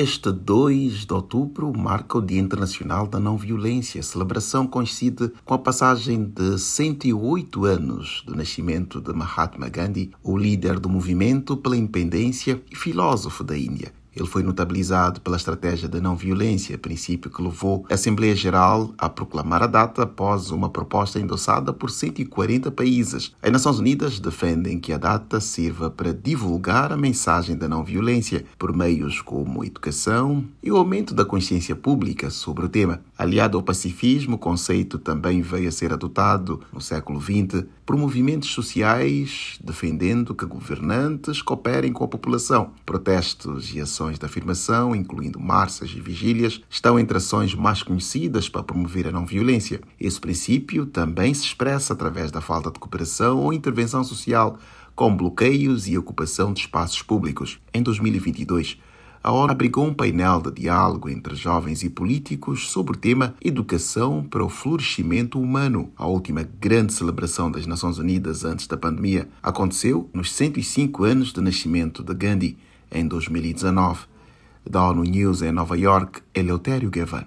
Este 2 de outubro marca o Dia Internacional da Não Violência. A celebração coincide com a passagem de 108 anos do nascimento de Mahatma Gandhi, o líder do movimento pela independência e filósofo da Índia. Ele foi notabilizado pela estratégia da não violência, princípio que levou a Assembleia Geral a proclamar a data após uma proposta endossada por 140 países. As Nações Unidas defendem que a data sirva para divulgar a mensagem da não violência por meios como educação e o aumento da consciência pública sobre o tema. Aliado ao pacifismo, o conceito também veio a ser adotado no século XX por movimentos sociais defendendo que governantes cooperem com a população. Protestos e ações de afirmação, incluindo marças e vigílias, estão entre ações mais conhecidas para promover a não-violência. Esse princípio também se expressa através da falta de cooperação ou intervenção social, com bloqueios e ocupação de espaços públicos. Em 2022, a ONU abrigou um painel de diálogo entre jovens e políticos sobre o tema Educação para o Florescimento Humano. A última grande celebração das Nações Unidas antes da pandemia aconteceu nos 105 anos de nascimento de Gandhi em 2019. Da ONU News em Nova York, Eleutério Gavan.